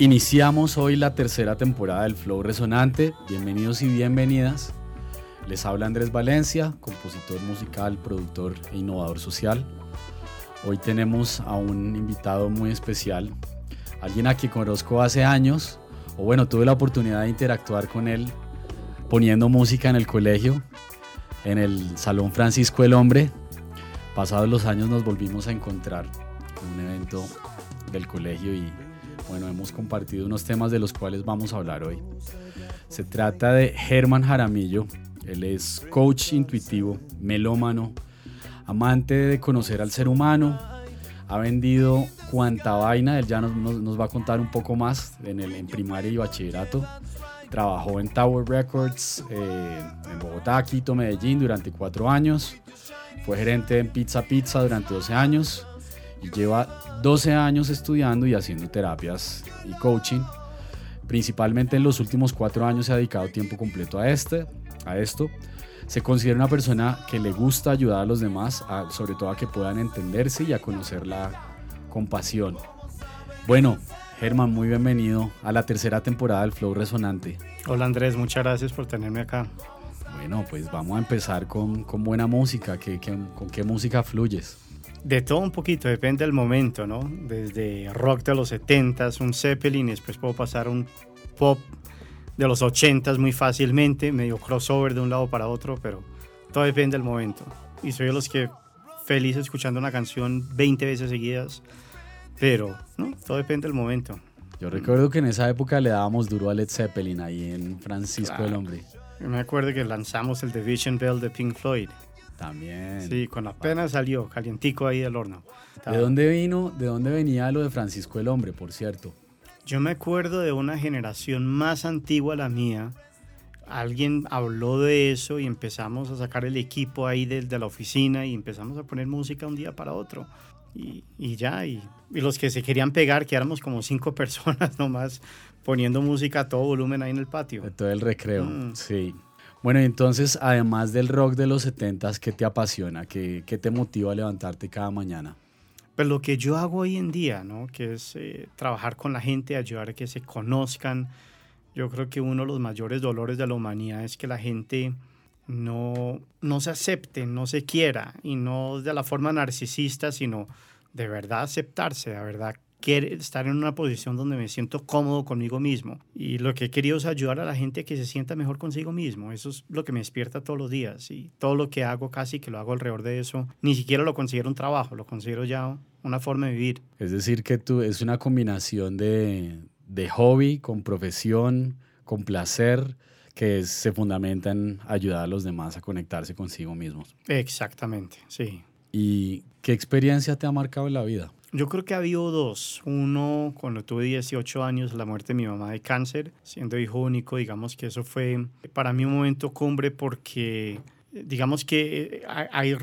Iniciamos hoy la tercera temporada del Flow Resonante. Bienvenidos y bienvenidas. Les habla Andrés Valencia, compositor musical, productor e innovador social. Hoy tenemos a un invitado muy especial, alguien a quien conozco hace años, o bueno, tuve la oportunidad de interactuar con él poniendo música en el colegio, en el Salón Francisco el Hombre. Pasados los años nos volvimos a encontrar en un evento del colegio y bueno, hemos compartido unos temas de los cuales vamos a hablar hoy. Se trata de Germán Jaramillo. Él es coach intuitivo, melómano, amante de conocer al ser humano. Ha vendido cuanta vaina, él ya nos, va a contar un poco más en, el, en primaria y bachillerato. Trabajó en Tower Records eh, en Bogotá, Quito, Medellín durante cuatro años. Fue gerente en Pizza Pizza durante 12 años lleva 12 años estudiando y haciendo terapias y coaching. Principalmente en los últimos cuatro años se ha dedicado tiempo completo a, este, a esto. Se considera una persona que le gusta ayudar a los demás, sobre todo a que puedan entenderse y a conocer la compasión. Bueno, Germán, muy bienvenido a la tercera temporada del Flow Resonante. Hola Andrés, muchas gracias por tenerme acá. Bueno, pues vamos a empezar con, con buena música. ¿Qué, con qué música fluyes? De todo un poquito, depende del momento, ¿no? Desde rock de los 70s, un Zeppelin, y después puedo pasar a un pop de los 80s muy fácilmente, medio crossover de un lado para otro, pero todo depende del momento. Y soy de los que feliz escuchando una canción 20 veces seguidas, pero no, todo depende del momento. Yo recuerdo que en esa época le dábamos duro a Led Zeppelin ahí en Francisco del Hombre. me acuerdo que lanzamos el Division Bell de Pink Floyd. También. Sí, con la pena salió, calientico ahí del horno. ¿De dónde vino, de dónde venía lo de Francisco el Hombre, por cierto? Yo me acuerdo de una generación más antigua a la mía. Alguien habló de eso y empezamos a sacar el equipo ahí de, de la oficina y empezamos a poner música un día para otro. Y, y ya, y, y, los que se querían pegar, que éramos como cinco personas nomás poniendo música a todo volumen ahí en el patio. De todo el recreo, mm. sí. Bueno, entonces, además del rock de los 70 ¿qué te apasiona? ¿Qué, ¿Qué, te motiva a levantarte cada mañana? Pues lo que yo hago hoy en día, ¿no? Que es eh, trabajar con la gente, ayudar a que se conozcan. Yo creo que uno de los mayores dolores de la humanidad es que la gente no, no se acepte, no se quiera, y no de la forma narcisista, sino de verdad aceptarse, de verdad quiere estar en una posición donde me siento cómodo conmigo mismo. Y lo que he querido es ayudar a la gente a que se sienta mejor consigo mismo. Eso es lo que me despierta todos los días. Y todo lo que hago, casi que lo hago alrededor de eso, ni siquiera lo considero un trabajo, lo considero ya una forma de vivir. Es decir, que tú es una combinación de, de hobby con profesión, con placer que se fundamenta en ayudar a los demás a conectarse consigo mismos. Exactamente, sí. ¿Y qué experiencia te ha marcado en la vida? Yo creo que ha habido dos. Uno, cuando tuve 18 años, la muerte de mi mamá de cáncer, siendo hijo único, digamos que eso fue para mí un momento cumbre porque digamos que eh, hay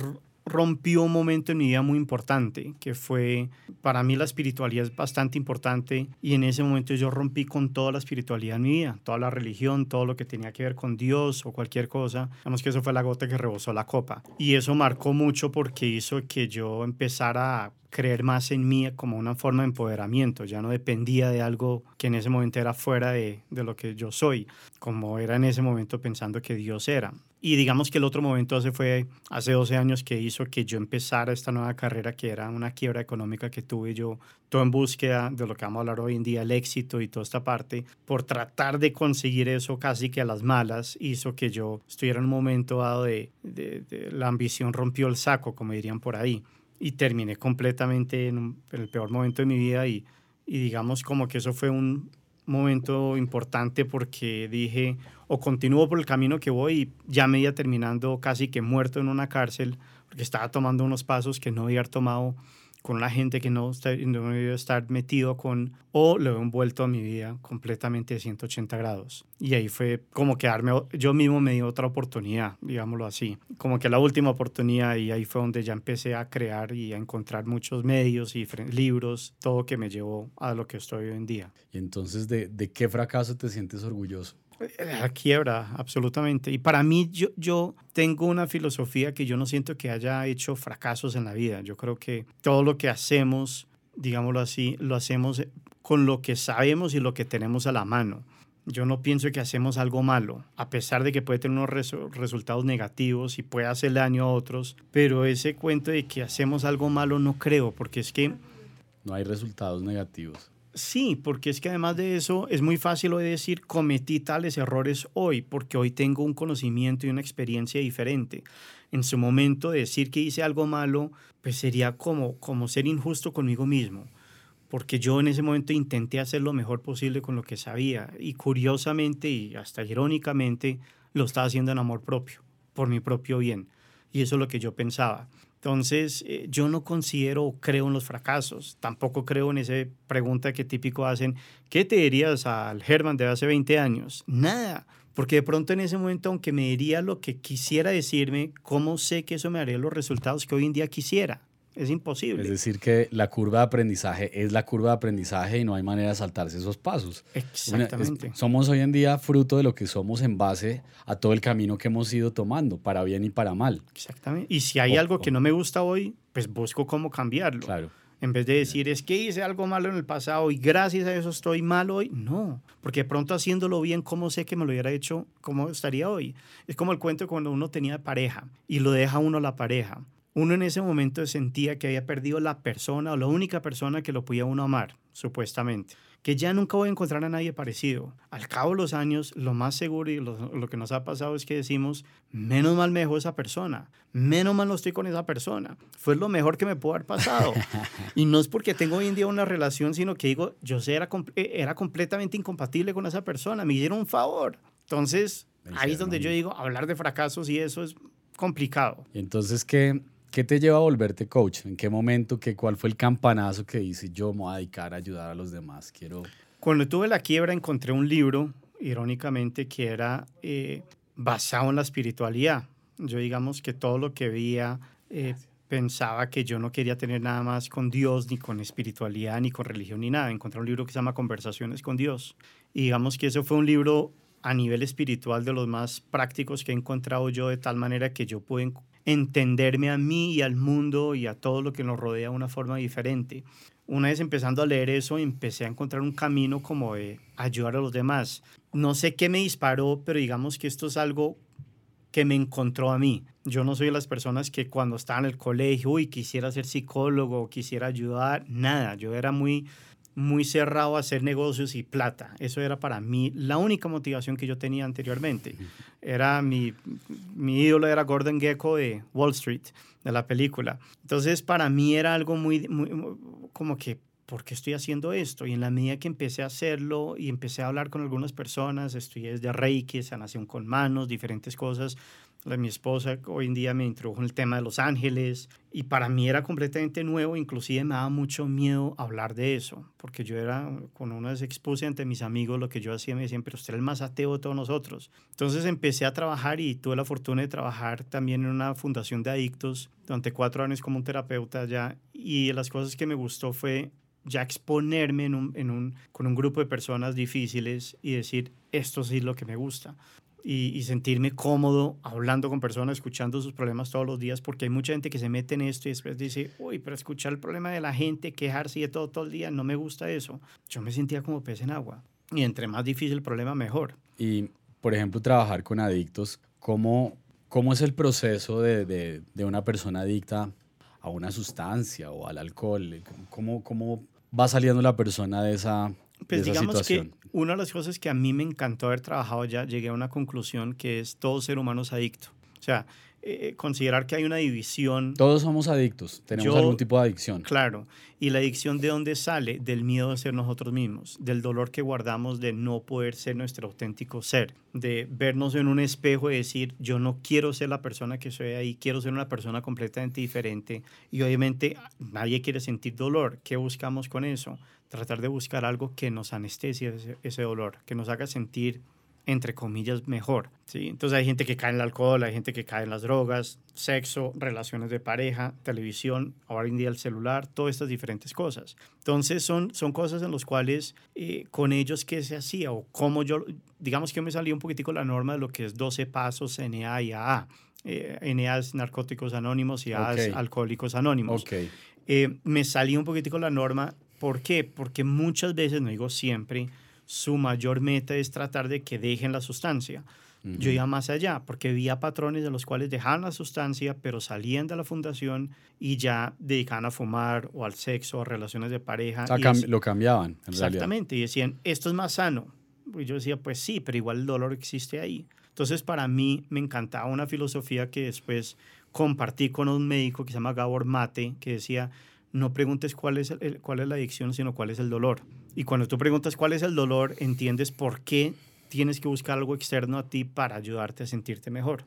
rompió un momento en mi vida muy importante, que fue, para mí la espiritualidad es bastante importante y en ese momento yo rompí con toda la espiritualidad en mi vida, toda la religión, todo lo que tenía que ver con Dios o cualquier cosa. Digamos que eso fue la gota que rebosó la copa. Y eso marcó mucho porque hizo que yo empezara a creer más en mí como una forma de empoderamiento. Ya no dependía de algo que en ese momento era fuera de, de lo que yo soy, como era en ese momento pensando que Dios era. Y digamos que el otro momento hace fue hace 12 años que hizo que yo empezara esta nueva carrera que era una quiebra económica que tuve yo, todo en búsqueda de lo que vamos a hablar hoy en día, el éxito y toda esta parte, por tratar de conseguir eso casi que a las malas, hizo que yo estuviera en un momento dado de, de, la ambición rompió el saco, como dirían por ahí, y terminé completamente en, en el peor momento de mi vida y, y digamos como que eso fue un, momento importante porque dije, o continúo por el camino que voy y ya me iba terminando casi que muerto en una cárcel, porque estaba tomando unos pasos que no había tomado con la gente que no, no debía estar metido con, o lo he envuelto a mi vida completamente de 180 grados. Y ahí fue como quedarme, yo mismo me di otra oportunidad, digámoslo así, como que la última oportunidad y ahí fue donde ya empecé a crear y a encontrar muchos medios y libros, todo que me llevó a lo que estoy hoy en día. Y entonces, ¿de, de qué fracaso te sientes orgulloso? La quiebra, absolutamente. Y para mí, yo, yo tengo una filosofía que yo no siento que haya hecho fracasos en la vida. Yo creo que todo lo que hacemos, digámoslo así, lo hacemos con lo que sabemos y lo que tenemos a la mano. Yo no pienso que hacemos algo malo, a pesar de que puede tener unos resultados negativos y puede hacer daño a otros, pero ese cuento de que hacemos algo malo no creo, porque es que... No hay resultados negativos. Sí, porque es que además de eso es muy fácil hoy decir cometí tales errores hoy, porque hoy tengo un conocimiento y una experiencia diferente. En su momento decir que hice algo malo, pues sería como, como ser injusto conmigo mismo porque yo en ese momento intenté hacer lo mejor posible con lo que sabía y curiosamente y hasta irónicamente lo estaba haciendo en amor propio, por mi propio bien. Y eso es lo que yo pensaba. Entonces, eh, yo no considero o creo en los fracasos, tampoco creo en esa pregunta que típico hacen, ¿qué te dirías al Herman de hace 20 años? Nada, porque de pronto en ese momento, aunque me diría lo que quisiera decirme, ¿cómo sé que eso me haría los resultados que hoy en día quisiera? Es imposible. Es decir, que la curva de aprendizaje es la curva de aprendizaje y no hay manera de saltarse esos pasos. Exactamente. somos hoy en día fruto de lo que somos en base a todo el camino que hemos ido tomando, para bien y para mal. Exactamente. Y si hay algo que no me gusta hoy, pues busco cómo cambiarlo. Claro. En vez de decir, es que hice algo malo en el pasado y gracias a eso estoy mal hoy. No, porque de pronto haciéndolo bien, ¿cómo sé que me lo hubiera hecho? ¿Cómo estaría hoy? Es como el cuento cuando uno tenía pareja y lo deja uno la pareja uno en ese momento sentía que había perdido la persona o la única persona que lo podía uno amar, supuestamente. Que ya nunca voy a encontrar a nadie parecido. Al cabo de los años, lo más seguro y lo, que nos ha pasado es que decimos, menos mal me dejó esa persona, menos mal no estoy con esa persona. Fue lo mejor que me pudo haber pasado. y no es porque tengo hoy en día una relación, sino que digo, yo sé, era, era completamente incompatible con esa persona, me hicieron un favor. Entonces, ahí es donde yo digo, hablar de fracasos y eso es complicado. Entonces, ¿qué, ¿Qué te lleva a volverte coach? ¿En qué momento? Qué, ¿Cuál fue el campanazo que dice yo me voy a dedicar a ayudar a los demás? Quiero... Cuando tuve la quiebra encontré un libro, irónicamente, que era eh, basado en la espiritualidad. Yo digamos que todo lo que veía eh, pensaba que yo no quería tener nada más con Dios, ni con espiritualidad, ni con religión, ni nada. Encontré un libro que se llama Conversaciones con Dios. Y digamos que eso fue un libro a nivel espiritual de los más prácticos que he encontrado yo, de tal manera que yo pude entenderme a mí y al mundo y a todo lo que nos rodea de una forma diferente. Una vez empezando a leer eso, empecé a encontrar un camino como de ayudar a los demás. No sé qué me disparó, pero digamos que esto es algo que me encontró a mí. Yo no soy de las personas que cuando estaba en el colegio, uy, quisiera ser psicólogo, quisiera ayudar, nada. Yo era muy muy cerrado a hacer negocios y plata. Eso era para mí la única motivación que yo tenía anteriormente. Era mi, mi ídolo era Gordon Gecko de Wall Street, de la película. Entonces para mí era algo muy, muy como que, ¿por qué estoy haciendo esto? Y en la medida que empecé a hacerlo y empecé a hablar con algunas personas, estudié desde Reiki, sanación con manos, diferentes cosas, mi esposa hoy en día me introdujo en el tema de Los Ángeles y para mí era completamente nuevo, inclusive me daba mucho miedo hablar de eso, porque yo era, con una vez expuse ante mis amigos lo que yo hacía, me decían, pero usted es el más ateo de todos nosotros. Entonces empecé a trabajar y tuve la fortuna de trabajar también en una fundación de adictos durante cuatro años como un terapeuta ya y las cosas que me gustó fue ya exponerme con un grupo de personas difíciles y decir, esto sí es lo que me gusta y, sentirme cómodo hablando con personas, escuchando sus problemas todos los días, porque hay mucha gente que se mete en esto y después dice, uy, pero escuchar el problema de la gente, quejarse de todo todo el día, no me gusta eso. Yo me sentía como pez en agua. Y entre más difícil el problema, mejor. Y, por ejemplo, trabajar con adictos, ¿cómo, cómo es el proceso de, de, de una persona adicta a una sustancia o al alcohol? ¿Cómo, cómo va saliendo la persona de esa, pues digamos que una de las cosas que a mí me encantó haber trabajado ya, llegué a una conclusión que es todo ser humano es adicto. O sea, eh, considerar que hay una división. Todos somos adictos, tenemos algún tipo de adicción. Claro, y la adicción de dónde sale? Del miedo de ser nosotros mismos, del dolor que guardamos de no poder ser nuestro auténtico ser, de vernos en un espejo y decir, yo no quiero ser la persona que soy ahí, quiero ser una persona completamente diferente. Y obviamente nadie quiere sentir dolor. ¿Qué buscamos con eso? tratar de buscar algo que nos anestesie ese, dolor, que nos haga sentir entre comillas, mejor. ¿sí? Entonces hay gente que cae en el alcohol, hay gente que cae en las drogas, sexo, relaciones de pareja, televisión, ahora en día el celular, todas estas diferentes cosas. Entonces son, son cosas en las cuales eh, con ellos qué se hacía o cómo yo, digamos que me salí un poquitico la norma de lo que es 12 pasos NA y AA. Eh, NA es Narcóticos Anónimos y AA es Alcohólicos Anónimos. Okay. Eh, me salí un poquitico la norma ¿Por qué? Porque muchas veces, no digo siempre, su mayor meta es tratar de que dejen la sustancia. Yo iba más allá, porque había patrones de los cuales dejaban la sustancia, pero salían de la fundación y ya dedicaban a fumar o al sexo o a relaciones de pareja. O sea, lo cambiaban. En exactamente, y decían, esto es más sano. Y yo decía, pues sí, pero igual el dolor existe ahí. Entonces, para mí me encantaba una filosofía que después compartí con un médico que se llama Gabor Mate, que decía, no preguntes cuál es, cuál es la adicción, sino cuál es el dolor. Y cuando tú preguntas cuál es el dolor, entiendes por qué tienes que buscar algo externo a ti para ayudarte a sentirte mejor.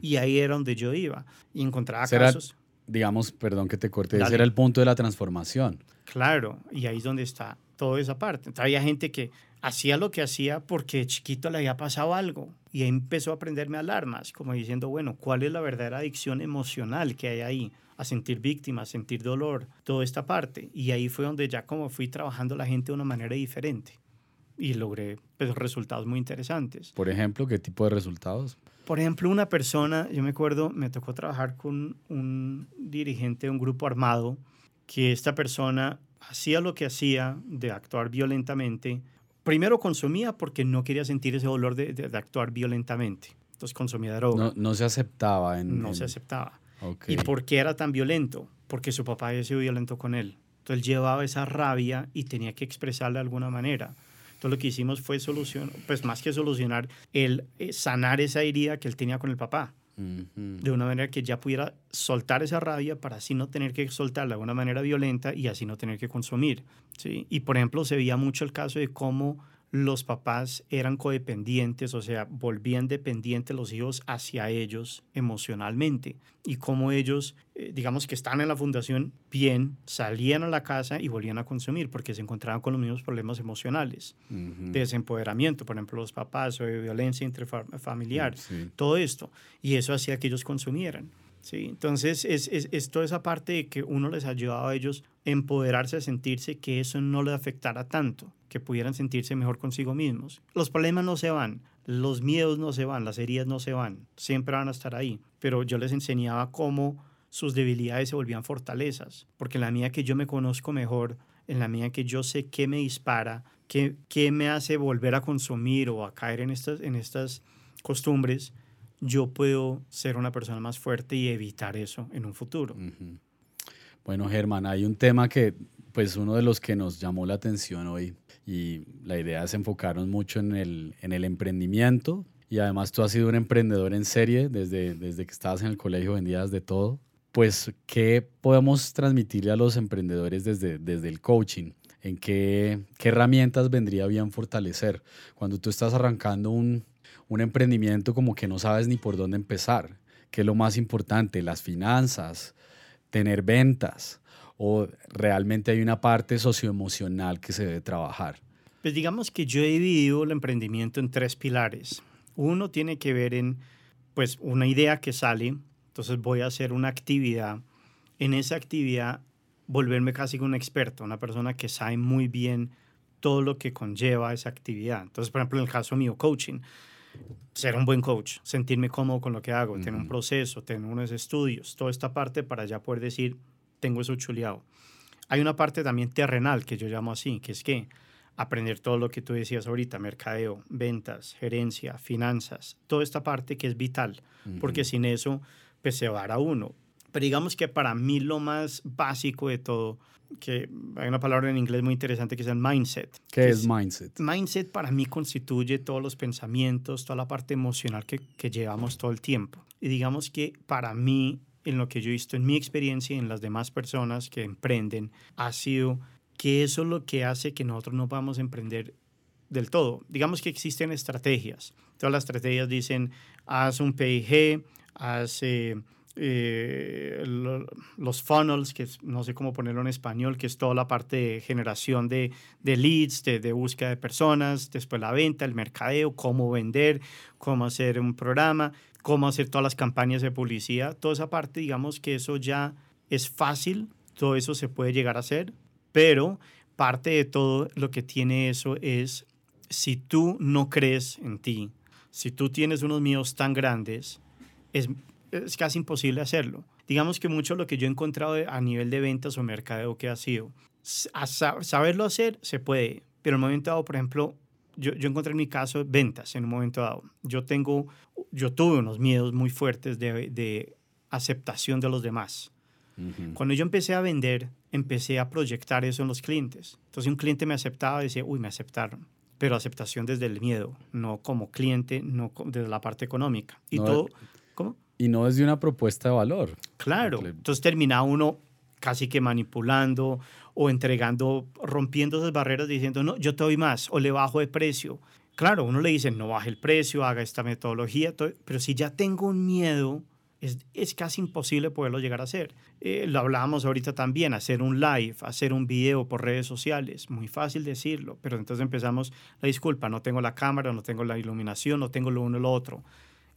Y ahí era donde yo iba. Y encontraba casos. Digamos, perdón que te corte, ese era el punto de la transformación. Claro, y ahí es donde está toda esa parte. había gente que hacía lo que hacía porque chiquito le había pasado algo y ahí empezó a aprenderme alarmas, como diciendo, bueno, ¿cuál es la verdadera adicción emocional que hay ahí? A sentir víctima, a sentir dolor, toda esta parte. Y ahí fue donde ya como fui trabajando la gente de una manera diferente y logré pues, resultados muy interesantes. Por ejemplo, ¿qué tipo de resultados? Por ejemplo, una persona, yo me acuerdo, me tocó trabajar con un dirigente de un grupo armado, que esta persona hacía lo que hacía de actuar violentamente. Primero consumía porque no quería sentir ese dolor de, de, actuar violentamente. Entonces consumía droga. No, no se aceptaba. En, no se aceptaba. ¿Y por qué era tan violento? Porque su papá había sido violento con él. Entonces él llevaba esa rabia y tenía que expresarla de alguna manera. Entonces lo que hicimos fue solucionar, pues más que solucionar, el eh, sanar esa herida que él tenía con el papá. De una manera que ya pudiera soltar esa rabia para así no tener que soltarla de una manera violenta y así no tener que consumir. ¿sí? Y por ejemplo, se veía mucho el caso de cómo los papás eran codependientes, o sea, volvían dependientes los hijos hacia ellos emocionalmente. Y como ellos, eh, digamos que están en la fundación bien, salían a la casa y volvían a consumir porque se encontraban con los mismos problemas emocionales, de desempoderamiento, por ejemplo, los papás o de violencia intrafamiliar, todo esto, y eso hacía que ellos consumieran. ¿Sí? Entonces, es, es, es, toda esa parte de que uno les ayudaba a ellos empoderarse, a sentirse que eso no les afectara tanto, que pudieran sentirse mejor consigo mismos. Los problemas no se van, los miedos no se van, las heridas no se van, siempre van a estar ahí, pero yo les enseñaba cómo sus debilidades se volvían fortalezas, porque en la medida que yo me conozco mejor, en la medida que yo sé qué me dispara, qué, qué me hace volver a consumir o a caer en estas, en estas costumbres, yo puedo ser una persona más fuerte y evitar eso en un futuro. Bueno, Germán, hay un tema que, pues, uno de los que nos llamó la atención hoy y la idea es enfocarnos mucho en el, en el emprendimiento y además tú has sido un emprendedor en serie desde, desde que estabas en el colegio, vendías de todo. Pues, ¿qué podemos transmitirle a los emprendedores desde, desde el coaching? ¿En qué, qué herramientas vendría bien fortalecer? Cuando tú estás arrancando un, un emprendimiento como que no sabes ni por dónde empezar. ¿Qué es lo más importante? Las finanzas, tener ventas o realmente hay una parte socioemocional que se debe trabajar. Pues digamos que yo he dividido el emprendimiento en tres pilares. Uno tiene que ver en pues una idea que sale, entonces voy a hacer una actividad. En esa actividad volverme casi un experto, una persona que sabe muy bien todo lo que conlleva esa actividad. Entonces, por ejemplo, en el caso mío, coaching ser un buen coach, sentirme cómodo con lo que hago, tener un proceso, tener unos estudios, toda esta parte para ya poder decir, tengo eso chuleado. Hay una parte también terrenal que yo llamo así, que es que aprender todo lo que tú decías ahorita, mercadeo, ventas, gerencia, finanzas, toda esta parte que es vital, porque sin eso, pues se va a uno. Pero digamos que para mí lo más básico de todo que hay una palabra en inglés muy interesante que es el mindset. ¿Qué es, mindset? Mindset para mí constituye todos los pensamientos, toda la parte emocional que, que, llevamos todo el tiempo. Y digamos que para mí, en lo que yo he visto en mi experiencia y en las demás personas que emprenden, ha sido que eso es lo que hace que nosotros no podamos emprender del todo. Digamos que existen estrategias. Todas las estrategias dicen, haz un PIG, haz... Eh, eh, los funnels, que no sé cómo ponerlo en español, que es toda la parte de generación de, leads, de, búsqueda de personas, después la venta, el mercadeo, cómo vender, cómo hacer un programa, cómo hacer todas las campañas de publicidad, toda esa parte, digamos que eso ya es fácil, todo eso se puede llegar a hacer, pero parte de todo lo que tiene eso es si tú no crees en ti, si tú tienes unos míos tan grandes, es es casi imposible hacerlo. Digamos que mucho lo que yo he encontrado a nivel de ventas o mercadeo que ha sido, a saberlo hacer se puede, pero en un momento dado, por ejemplo, yo, yo, encontré en mi caso ventas en un momento dado. Yo tengo, yo tuve unos miedos muy fuertes de, de aceptación de los demás. Cuando yo empecé a vender, empecé a proyectar eso en los clientes. Entonces un cliente me aceptaba y decía, uy, me aceptaron. Pero aceptación desde el miedo, no como cliente, no desde la parte económica. Y todo, ¿cómo? Y no desde una propuesta de valor. Claro. Entonces terminaba uno casi que manipulando o entregando, rompiendo esas barreras diciendo, no, yo te doy más o le bajo de precio. Claro, uno le dice, no baje el precio, haga esta metodología, pero si ya tengo un miedo, es, es casi imposible poderlo llegar a hacer. Eh, lo hablábamos ahorita también, hacer un live, hacer un video por redes sociales, muy fácil decirlo, pero entonces empezamos, la disculpa, no tengo la cámara, no tengo la iluminación, no tengo lo uno y lo otro.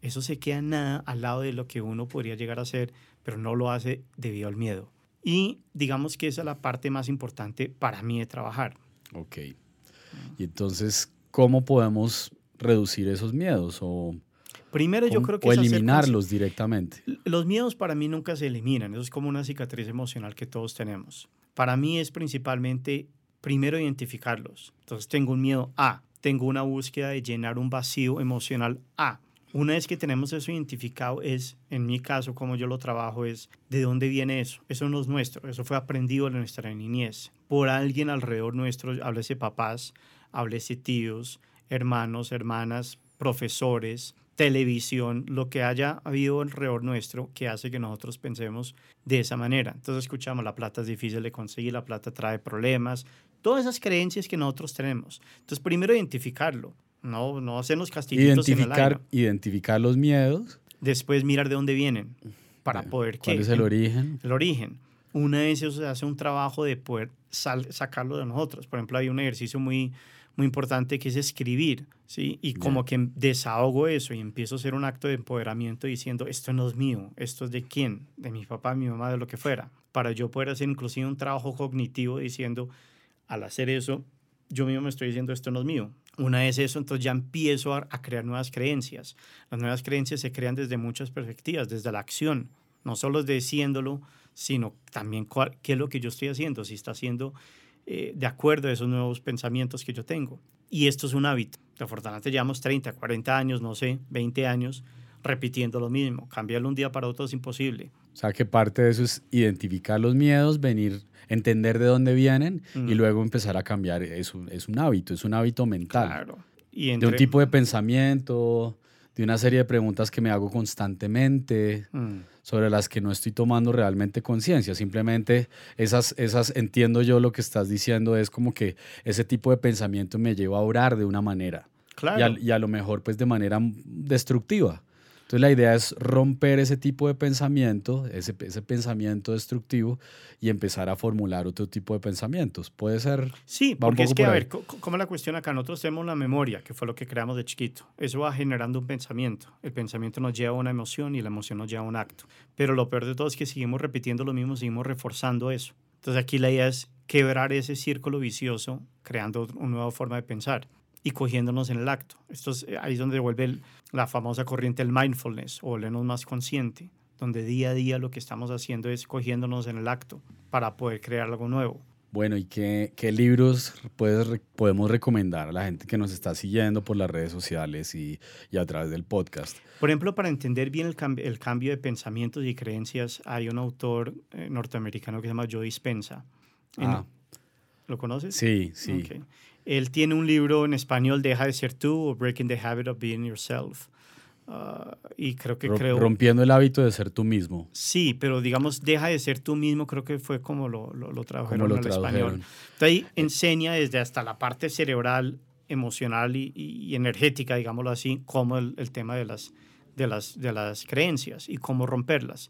Eso se queda nada al lado de lo que uno podría llegar a hacer, pero no lo hace debido al miedo. Y digamos que esa es la parte más importante para mí de trabajar. Ok. Y entonces, ¿cómo podemos reducir esos miedos? O, Primero yo creo que... O eliminarlos directamente. Los miedos para mí nunca se eliminan. Eso es como una cicatriz emocional que todos tenemos. Para mí es principalmente, primero, identificarlos. Entonces tengo un miedo A. Tengo una búsqueda de llenar un vacío emocional A. Una vez que tenemos eso identificado, es, en mi caso, como yo lo trabajo, es de dónde viene eso. Eso no es nuestro, eso fue aprendido en nuestra niñez. Por alguien alrededor nuestro, háblese papás, háblese tíos, hermanos, hermanas, profesores, televisión, lo que haya habido alrededor nuestro que hace que nosotros pensemos de esa manera. Entonces escuchamos, la plata es difícil de conseguir, la plata trae problemas, todas esas creencias que nosotros tenemos. Entonces, primero identificarlo. No, no hacernos castillitos identificar, en el Identificar los miedos. Después mirar de dónde vienen para poder ¿Cuál es el origen? El origen. Una vez eso se hace un trabajo de poder sacarlo de nosotros. Por ejemplo, hay un ejercicio muy, muy importante que es escribir, ¿sí? Y como que desahogo eso y empiezo a hacer un acto de empoderamiento diciendo, esto no es mío, esto es de quién, de mi papá, mi mamá, de lo que fuera. Para yo poder hacer inclusive un trabajo cognitivo diciendo, al hacer eso, yo mismo me estoy diciendo, esto no es mío, una vez eso, entonces ya empiezo a, crear nuevas creencias. Las nuevas creencias se crean desde muchas perspectivas, desde la acción, no solo diciéndolo, sino también qué es lo que yo estoy haciendo, si está haciendo eh, de acuerdo a esos nuevos pensamientos que yo tengo. Y esto es un hábito. Afortunadamente llevamos 30, 40 años, no sé, 20 años repitiendo lo mismo. Cambiarlo un día para otro es imposible. O sea que parte de eso es identificar los miedos, venir, entender de dónde vienen y luego empezar a cambiar. Es un, es un hábito, es un hábito mental. Claro. Y De un tipo de pensamiento, de una serie de preguntas que me hago constantemente, mm. sobre las que no estoy tomando realmente conciencia. Simplemente esas, esas, entiendo yo lo que estás diciendo, es como que ese tipo de pensamiento me lleva a orar de una manera. Claro. Y, y a lo mejor pues de manera destructiva. Entonces la idea es romper ese tipo de pensamiento, ese, ese pensamiento destructivo y empezar a formular otro tipo de pensamientos. Puede ser... Sí, porque es que, a ver, ¿cómo la cuestión acá? Nosotros tenemos una memoria, que fue lo que creamos de chiquito. Eso va generando un pensamiento. El pensamiento nos lleva a una emoción y la emoción nos lleva a un acto. Pero lo peor de todo es que seguimos repitiendo lo mismo, seguimos reforzando eso. Entonces aquí la idea es quebrar ese círculo vicioso creando una nueva forma de pensar y cogiéndonos en el acto. Esto es, eh, ahí es donde vuelve la famosa corriente del mindfulness o volvernos más consciente, donde día a día lo que estamos haciendo es cogiéndonos en el acto para poder crear algo nuevo. Bueno, ¿y qué, qué libros puedes, podemos recomendar a la gente que nos está siguiendo por las redes sociales y, y a través del podcast? Por ejemplo, para entender bien el, el cambio de pensamientos y creencias, hay un autor eh, norteamericano que se llama Joe Dispensa. Ah. ¿Lo conoces? Sí, sí. Él tiene un libro en español, Deja de ser tú, o Breaking the Habit of Being Yourself. Ah, y creo que creo... Rompiendo el hábito de ser tú mismo. Sí, pero digamos, deja de ser tú mismo, creo que fue como lo, lo, lo tradujeron en español. Entonces ahí enseña desde hasta la parte cerebral, emocional y, y energética, digámoslo así, como el, el, tema de las, de, las, de las creencias y cómo romperlas.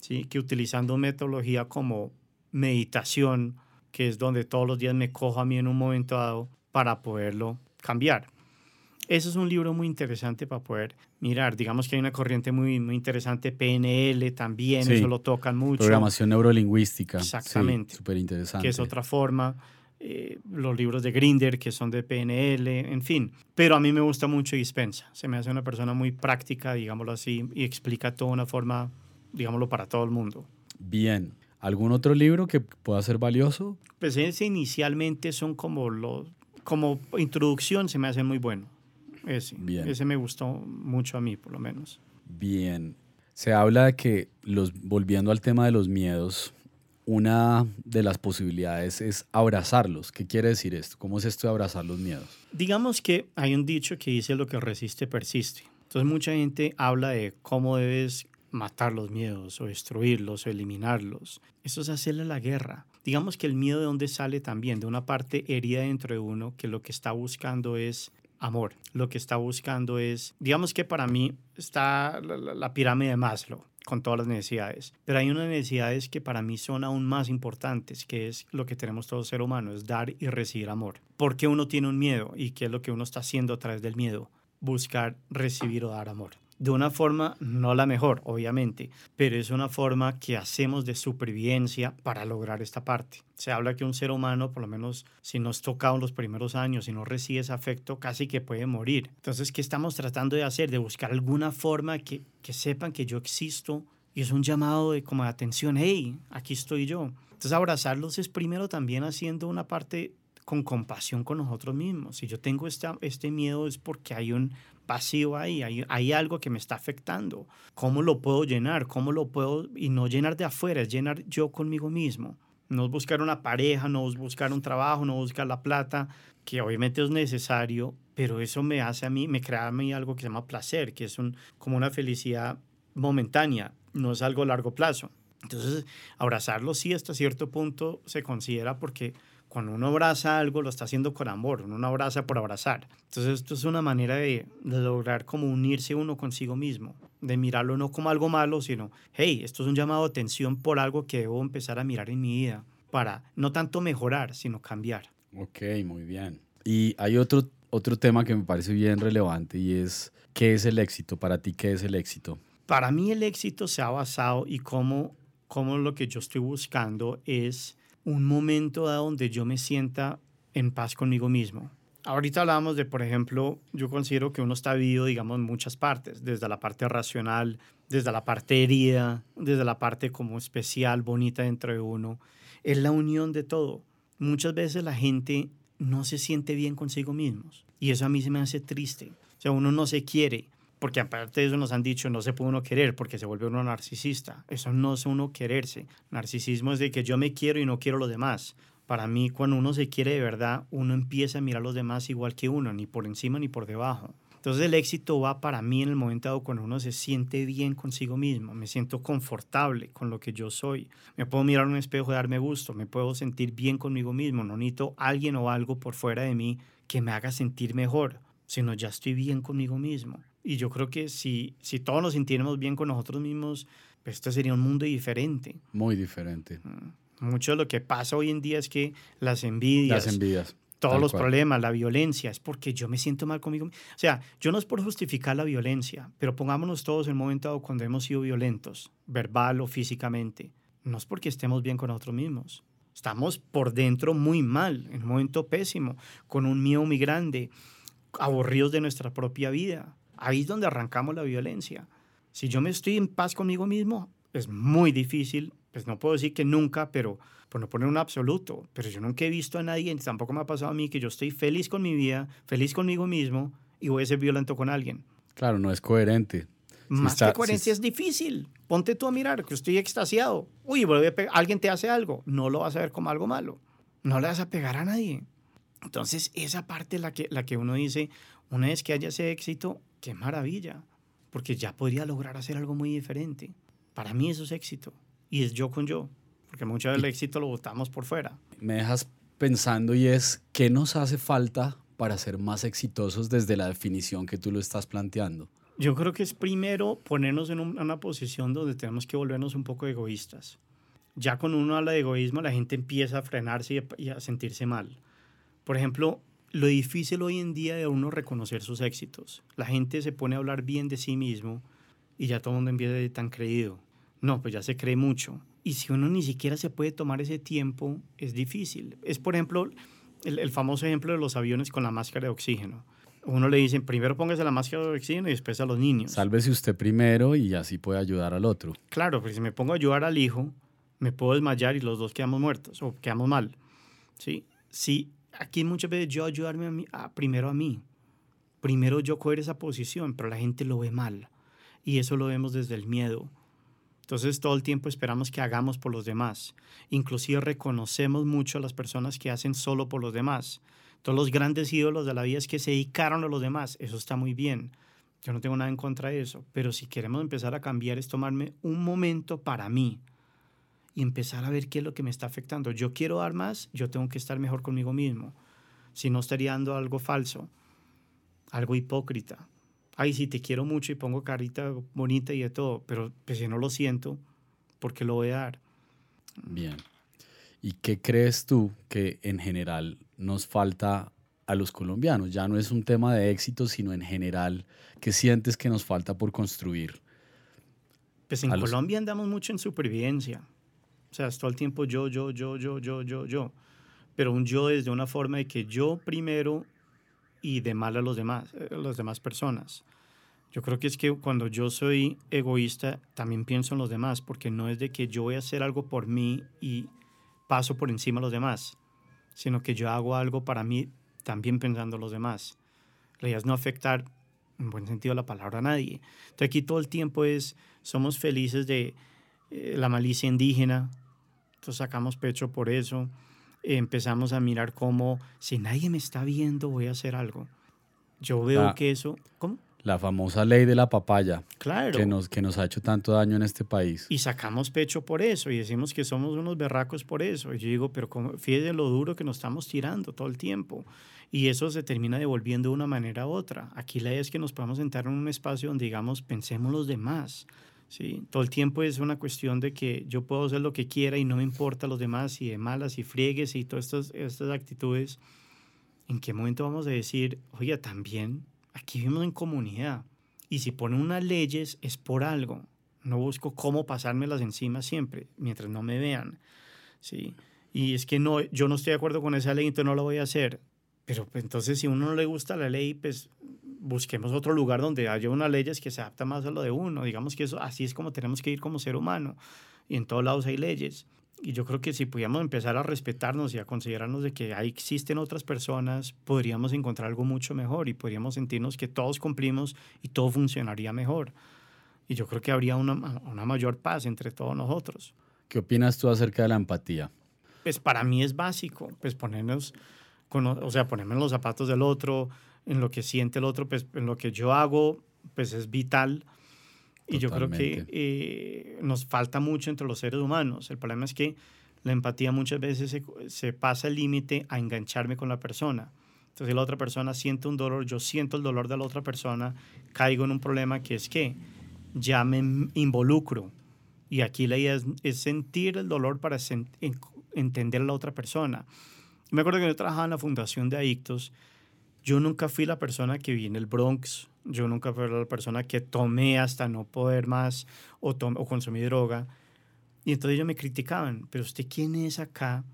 ¿sí? Que utilizando metodología como meditación, que es donde todos los días me cojo a mí en un momento dado para poderlo cambiar. Eso es un libro muy interesante para poder mirar. Digamos que hay una corriente muy, muy interesante, PNL también, eso lo tocan mucho. Programación neurolingüística. Exactamente. Súper interesante. Que es otra forma. Eh, los libros de Grinder, que son de PNL, en fin. Pero a mí me gusta mucho Dispensa. Se me hace una persona muy práctica, digámoslo así, y explica todo de una forma, digámoslo, para todo el mundo. Bien. ¿Algún otro libro que pueda ser valioso? Pues ese inicialmente son como los, como introducción se me hace muy bueno. Ese, Bien. ese me gustó mucho a mí, por lo menos. Bien. Se habla de que, los, volviendo al tema de los miedos, una de las posibilidades es abrazarlos. ¿Qué quiere decir esto? ¿Cómo es esto de abrazar los miedos? Digamos que hay un dicho que dice lo que resiste persiste. Entonces mucha gente habla de cómo debes matar los miedos o destruirlos o eliminarlos. Eso es hacerle la guerra. Digamos que el miedo de dónde sale también, de una parte herida dentro de uno que lo que está buscando es amor. Lo que está buscando es, digamos que para mí está la, pirámide de Maslow con todas las necesidades, pero hay unas necesidades que para mí son aún más importantes, que es lo que tenemos todos ser humanos, dar y recibir amor. ¿Por qué uno tiene un miedo y qué es lo que uno está haciendo a través del miedo? Buscar recibir o dar amor de una forma no la mejor, obviamente, pero es una forma que hacemos de supervivencia para lograr esta parte. Se habla que un ser humano, por lo menos si no es tocado en los primeros años, y no recibe ese afecto, casi que puede morir. Entonces, ¿qué estamos tratando de hacer? De buscar alguna forma que, que sepan que yo existo y es un llamado de como de atención, hey, aquí estoy yo. Entonces, abrazarlos es primero también haciendo una parte con compasión con nosotros mismos. Si yo tengo este, este miedo es porque hay un vacío ahí, hay, algo que me está afectando. ¿Cómo lo puedo llenar? ¿Cómo lo puedo? Y no llenar de afuera, es llenar yo conmigo mismo. No buscar una pareja, no buscar un trabajo, no buscar la plata, que obviamente es necesario, pero eso me hace a mí, me crea a mí algo que se llama placer, que es un, como una felicidad momentánea, no es algo a largo plazo. Entonces, abrazarlo sí hasta cierto punto se considera porque cuando uno abraza algo, lo está haciendo con amor, uno no abraza por abrazar. Entonces, esto es una manera de, lograr como unirse uno consigo mismo, de mirarlo no como algo malo, sino, hey, esto es un llamado de atención por algo que debo empezar a mirar en mi vida para no tanto mejorar, sino cambiar. Ok, muy bien. Y hay otro, otro tema que me parece bien relevante y es, ¿qué es el éxito? Para ti, ¿qué es el éxito? Para mí el éxito se ha basado y cómo, cómo lo que yo estoy buscando es un momento donde yo me sienta en paz conmigo mismo. Ahorita hablábamos de, por ejemplo, yo considero que uno está vivo, digamos, en muchas partes, desde la parte racional, desde la parte herida, desde la parte como especial, bonita dentro de uno. Es la unión de todo. Muchas veces la gente no se siente bien consigo mismos y eso a mí se me hace triste. O sea, uno no se quiere, porque aparte de eso nos han dicho, no se puede uno querer porque se vuelve uno narcisista. Eso no es uno quererse. Narcisismo es de que yo me quiero y no quiero los demás. Para mí, cuando uno se quiere de verdad, uno empieza a mirar a los demás igual que uno, ni por encima ni por debajo. Entonces el éxito va para mí en el momento dado cuando uno se siente bien consigo mismo, me siento confortable con lo que yo soy, me puedo mirar en un espejo y darme gusto, me puedo sentir bien conmigo mismo, no necesito alguien o algo por fuera de mí que me haga sentir mejor, sino ya estoy bien conmigo mismo. Y yo creo que si, si todos nos sintiéramos bien con nosotros mismos, pues este sería un mundo diferente. Muy diferente. Mm. Mucho de lo que pasa hoy en día es que las envidias, las envidias todos los problemas, la violencia, es porque yo me siento mal conmigo. O sea, yo no es por justificar la violencia, pero pongámonos todos en un momento cuando hemos sido violentos, verbal o físicamente. No es porque estemos bien con nosotros mismos. Estamos por dentro muy mal, en un momento pésimo, con un miedo muy grande, aburridos de nuestra propia vida. Ahí es donde arrancamos la violencia. Si yo me estoy en paz conmigo mismo, es muy difícil, pues no puedo decir que nunca, pero por no poner un absoluto, pero yo nunca he visto a nadie, tampoco me ha pasado a mí, que yo estoy feliz con mi vida, feliz conmigo mismo y voy a ser violento con alguien. Claro, no es coherente. Más que coherencia es difícil. Ponte tú a mirar que estoy extasiado. Uy, alguien te hace algo. No lo vas a ver como algo malo. No le vas a pegar a nadie. Entonces, esa parte la que, la que uno dice, una vez que haya ese éxito, qué maravilla, porque ya podría lograr hacer algo muy diferente. Para mí eso es éxito y es yo con yo, porque mucho del éxito lo botamos por fuera. Me dejas pensando y es, ¿qué nos hace falta para ser más exitosos desde la definición que tú lo estás planteando? Yo creo que es primero ponernos en una posición donde tenemos que volvernos un poco egoístas. Ya cuando uno habla de egoísmo, la gente empieza a frenarse y a sentirse mal. Por ejemplo, lo difícil hoy en día de uno reconocer sus éxitos. La gente se pone a hablar bien de sí mismo y ya todo el mundo empieza a tan creído. No, pues ya se cree mucho. Y si uno ni siquiera se puede tomar ese tiempo, es difícil. Es, por ejemplo, el, famoso ejemplo de los aviones con la máscara de oxígeno. Uno le dice, primero póngase la máscara de oxígeno y después a los niños. Sálvese usted primero y así puede ayudar al otro. Claro, porque si me pongo a ayudar al hijo, Me puedo desmayar y los dos quedamos muertos o quedamos mal. ¿sí? Sí, aquí muchas veces yo ayudarme a mí, primero a mí. Primero yo coger esa posición, pero la gente lo ve mal. Y eso lo vemos desde el miedo. Entonces todo el tiempo esperamos que hagamos por los demás. Inclusive reconocemos mucho a las personas que hacen solo por los demás. Todos los grandes ídolos de la vida es que se dedicaron a los demás. Eso está muy bien. Yo no tengo nada en contra de eso. Pero si queremos empezar a cambiar es tomarme un momento para mí y empezar a ver qué es lo que me está afectando. Yo quiero dar más, yo tengo que estar mejor conmigo mismo. Si no estaría dando algo falso, algo hipócrita. Ay, sí, te quiero mucho y pongo carita bonita y de todo, pero pues, si no lo siento, ¿por qué lo voy a dar? Bien. ¿Y qué crees tú que en general nos falta a los colombianos? Ya no es un tema de éxito, sino en general, ¿qué sientes que nos falta por construir? Pues en Colombia andamos mucho en supervivencia. O sea, es todo el tiempo yo, yo, yo, yo, yo, yo, yo. Pero un yo es de una forma de que yo primero y de mal a los demás, a eh, las demás personas. Yo creo que es que cuando yo soy egoísta, también pienso en los demás, porque no es de que yo voy a hacer algo por mí y paso por encima a los demás, sino que yo hago algo para mí también pensando en los demás. La idea es no afectar, en buen sentido la palabra, a nadie. Entonces aquí todo el tiempo es, somos felices de eh, la malicia indígena, entonces sacamos pecho por eso, empezamos a mirar cómo, si nadie me está viendo, voy a hacer algo. Yo veo que eso, ¿cómo? La famosa ley de la papaya. Claro. Que nos, que nos ha hecho tanto daño en este país. Y sacamos pecho por eso y decimos que somos unos berracos por eso. Y yo digo, pero fíjense lo duro que nos estamos tirando todo el tiempo. Y eso se termina devolviendo de una manera u otra. Aquí la idea es que nos podamos sentar en un espacio donde digamos, pensemos los demás. ¿Sí? Todo el tiempo es una cuestión de que yo puedo hacer lo que quiera y no me importa los demás y de malas y friegues y todas estas, estas actitudes. ¿En qué momento vamos a decir, oye, también aquí vivimos en comunidad y si ponen unas leyes es por algo? No busco cómo pasármelas encima siempre, mientras no me vean. ¿sí? Y es que no, yo no estoy de acuerdo con esa ley, entonces no lo voy a hacer. Pero pues, entonces si a uno no le gusta la ley, pues busquemos otro lugar donde haya unas leyes que se adapta más a lo de uno. Digamos que eso así es como tenemos que ir como ser humano. Y en todos lados hay leyes. Y yo creo que si pudiéramos empezar a respetarnos y a considerarnos de que ahí existen otras personas, podríamos encontrar algo mucho mejor y podríamos sentirnos que todos cumplimos y todo funcionaría mejor. Y yo creo que habría una, una mayor paz entre todos nosotros. ¿Qué opinas tú acerca de la empatía? Pues para mí es básico, pues ponernos, con, o sea, ponerme en los zapatos del otro, en lo que siente el otro, pues en lo que yo hago, pues es vital. Y yo creo que eh, nos falta mucho entre los seres humanos. El problema es que la empatía muchas veces se, se pasa el límite a engancharme con la persona. Entonces la otra persona siente un dolor, yo siento el dolor de la otra persona, caigo en un problema que es que ya me involucro. Y aquí la idea es, sentir el dolor para entender a la otra persona. Me acuerdo que yo trabajaba en la Fundación de Adictos yo nunca fui la persona que vi en el Bronx, yo nunca fui la persona que tomé hasta no poder más o, o consumí droga. Y entonces ellos me criticaban, pero usted quién es acá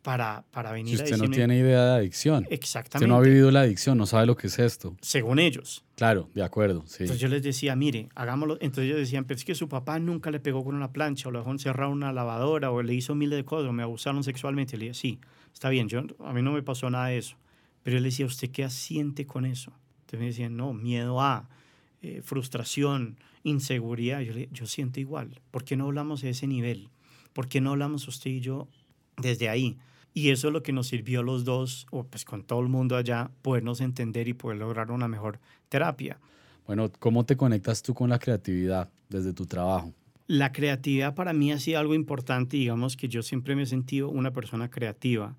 para, para venir si usted no tiene idea de adicción. Exactamente. Usted no ha vivido la adicción, no sabe lo que es esto. Según ellos. Claro, de acuerdo, sí. Entonces yo les decía, mire, hagámoslo. Entonces ellos decían, pero es que su papá nunca le pegó con una plancha o lo dejó encerrado en una lavadora o le hizo miles de cosas o me abusaron sexualmente. Y le dije, sí, está bien, yo, a mí no me pasó nada de eso. Pero él decía, ¿usted qué asiente con eso? Entonces me decían, no, miedo a, eh, frustración, inseguridad. Yo, le, yo siento igual. ¿Por qué no hablamos de ese nivel? ¿Por qué no hablamos usted y yo desde ahí? Y eso es lo que nos sirvió a los dos, o pues con todo el mundo allá, podernos entender y poder lograr una mejor terapia. Bueno, ¿cómo te conectas tú con la creatividad desde tu trabajo? La creatividad para mí ha sido algo importante, digamos que yo siempre me he sentido una persona creativa.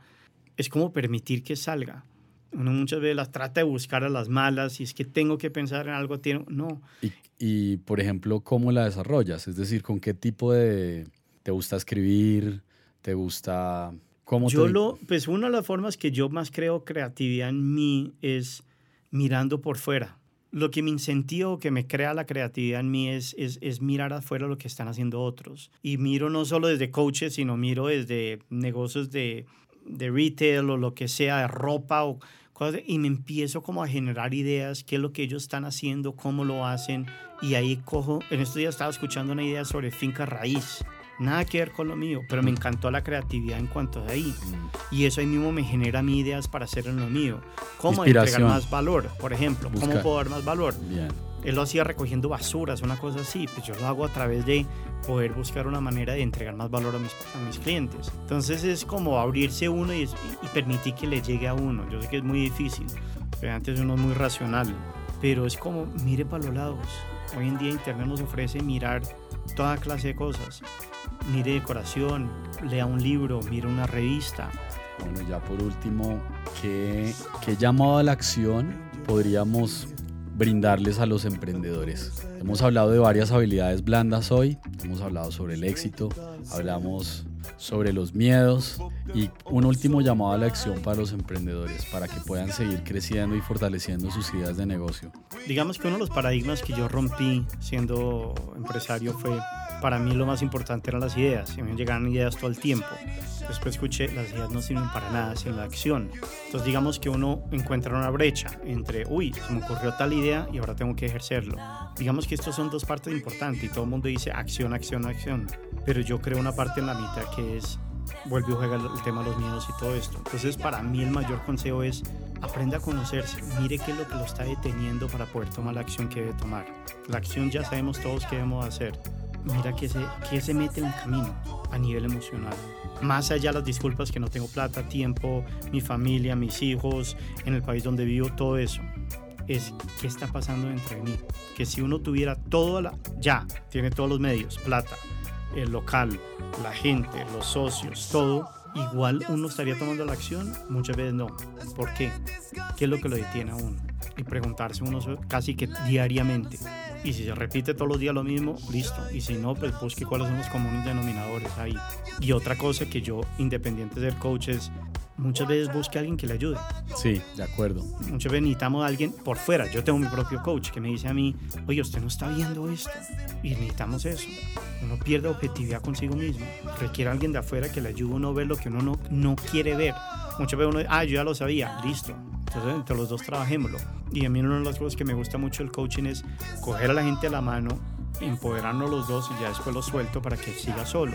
Es como permitir que salga. Uno muchas veces las trata de buscar a las malas y es que tengo que pensar en algo, no. Y, y, por ejemplo, ¿cómo la desarrollas? Es decir, ¿con qué tipo de... ¿Te gusta escribir? ¿Te gusta...? ¿Cómo yo lo... Pues una de las formas que yo más creo creatividad en mí es mirando por fuera. Lo que me incentiva o que me crea la creatividad en mí es, es, es mirar afuera lo que están haciendo otros. Y miro no solo desde coaches, sino miro desde negocios de, de retail o lo que sea, de ropa o y me empiezo como a generar ideas, qué es lo que ellos están haciendo, cómo lo hacen, y ahí cojo, en estos días estaba escuchando una idea sobre finca raíz, nada que ver con lo mío, pero me encantó la creatividad en cuanto a ahí. Y eso ahí mismo me genera mí ideas para hacer en lo mío. ¿Cómo entregar más valor? Por ejemplo, ¿cómo puedo dar más valor? Él lo hacía recogiendo basuras, una cosa así, pues yo lo hago a través de poder buscar una manera de entregar más valor a mis, a mis clientes. Entonces es como abrirse uno y, permitir que le llegue a uno. Yo sé que es muy difícil, pero antes uno es muy racional, pero es como mire para los lados. Hoy en día Internet nos ofrece mirar toda clase de cosas. Mire decoración, lea un libro, mire una revista. Bueno, ya por último, ¿qué, qué llamado a la acción podríamos brindarles a los emprendedores? Hemos hablado de varias habilidades blandas hoy, hemos hablado sobre el éxito, hablamos sobre los miedos y un último llamado a la acción para los emprendedores, para que puedan seguir creciendo y fortaleciendo sus ideas de negocio. Digamos que uno de los paradigmas que yo rompí siendo empresario fue para mí lo más importante eran las ideas, y me llegaban ideas todo el tiempo. Después escuché, las ideas no sirven para nada sin la acción. Entonces digamos que uno encuentra una brecha entre, uy, se me ocurrió tal idea y ahora tengo que ejercerlo. Digamos que estos son dos partes importantes y todo el mundo dice acción, acción, acción. Pero yo creo una parte en la mitad que es, vuelve a jugar el tema de los miedos y todo esto. Entonces para mí el mayor consejo es aprenda a conocerse, mire qué es lo que lo está deteniendo para poder tomar la acción que debe tomar. La acción ya sabemos todos qué debemos hacer mira que se, que se mete en el camino a nivel emocional. Más allá de las disculpas que no tengo plata, tiempo, mi familia, mis hijos, en el país donde vivo, todo eso. Es qué está pasando dentro de mí. Que si uno tuviera todo, la, ya, tiene todos los medios, plata, el local, la gente, los socios, todo, igual uno estaría tomando la acción, muchas veces no. ¿Por qué? ¿Qué es lo que lo detiene a uno? Y preguntarse uno casi que diariamente, y si se repite todos los días lo mismo, listo. Y si no, pues busque cuáles son los comunes denominadores ahí. Y otra cosa que yo, independiente de ser coach, es muchas veces busque a alguien que le ayude. Sí, de acuerdo. Muchas veces necesitamos a alguien por fuera. Yo tengo mi propio coach que me dice a mí, oye, usted no está viendo esto. Y necesitamos eso. Uno pierde objetividad consigo mismo. Requiere a alguien de afuera que le ayude a uno a ver lo que uno no, no quiere ver. Muchas veces uno dice, ah, yo ya lo sabía, listo. Entonces, entre los dos trabajémoslo. Y a mí una de las cosas que me gusta mucho el coaching es coger a la gente a la mano, empoderarnos los dos y ya después lo suelto para que siga solo.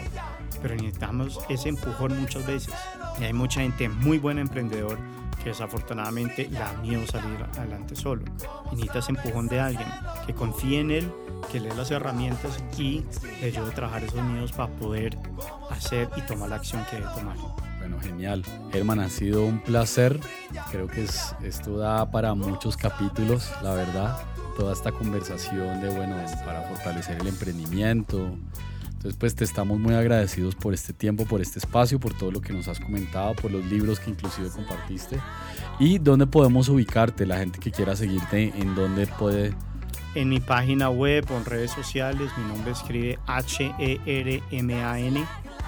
Pero necesitamos ese empujón muchas veces. Y hay mucha gente muy buena emprendedor que desafortunadamente le da miedo salir adelante solo. Y necesita ese empujón de alguien que confíe en él, que le dé las herramientas y le ayude a trabajar esos miedos para poder hacer y tomar la acción que debe tomar. Bueno, genial. Germán, ha sido un placer. Creo que es, esto da para muchos capítulos, la verdad. Toda esta conversación de, bueno, para fortalecer el emprendimiento. Entonces, pues te estamos muy agradecidos por este tiempo, por este espacio, por todo lo que nos has comentado, por los libros que inclusive compartiste. ¿Y dónde podemos ubicarte? La gente que quiera seguirte, ¿en dónde puede...? En mi página web o en redes sociales, mi nombre escribe H-E-R-M-A-N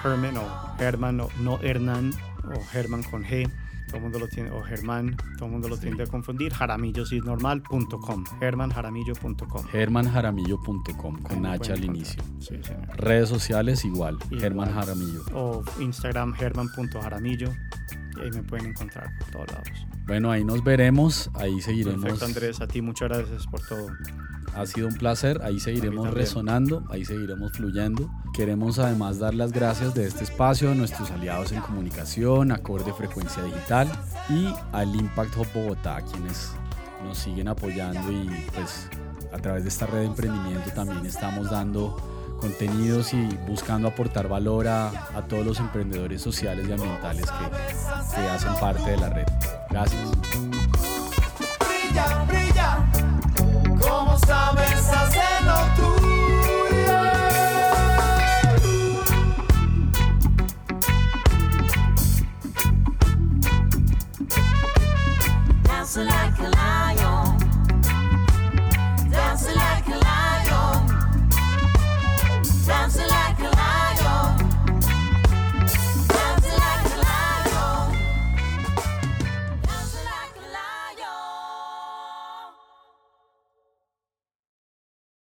Herman o Herman o no Hernán o Herman con G. Todo el mundo lo tiene, o Germán, todo el mundo lo tiende a confundir. Jaramillo si es normal.com. Germanjaramillo.com. Germanjaramillo.com con H al inicio. Sí, Redes sociales igual, Germán Jaramillo. O Instagram german.jaramillo. Y ahí me pueden encontrar por todos lados. Bueno, ahí nos veremos, ahí seguiremos. Perfecto, Andrés, a ti muchas gracias por todo. Ha sido un placer, ahí seguiremos resonando, ahí seguiremos fluyendo. Queremos además dar las gracias de este espacio a nuestros aliados en comunicación, Acorde Frecuencia Digital y al Impact Hub Bogotá, quienes nos siguen apoyando y pues a través de esta red de emprendimiento también estamos dando contenidos y buscando aportar valor a, todos los emprendedores sociales y ambientales que, que hacen parte de la red. Gracias. sabes hacerlo tú. Dancing like a